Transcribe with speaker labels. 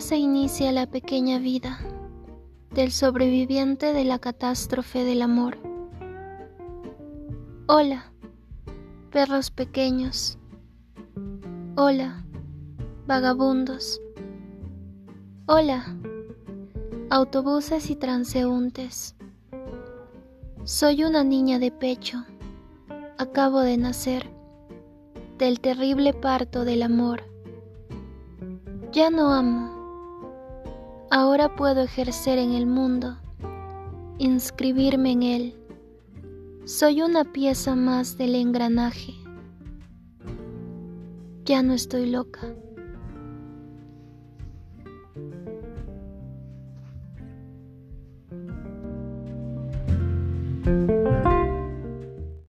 Speaker 1: se inicia la pequeña vida del sobreviviente de la catástrofe del amor. Hola, perros pequeños. Hola, vagabundos. Hola, autobuses y transeúntes. Soy una niña de pecho. Acabo de nacer del terrible parto del amor. Ya no amo. Ahora puedo ejercer en el mundo, inscribirme en él. Soy una pieza más del engranaje. Ya no estoy loca.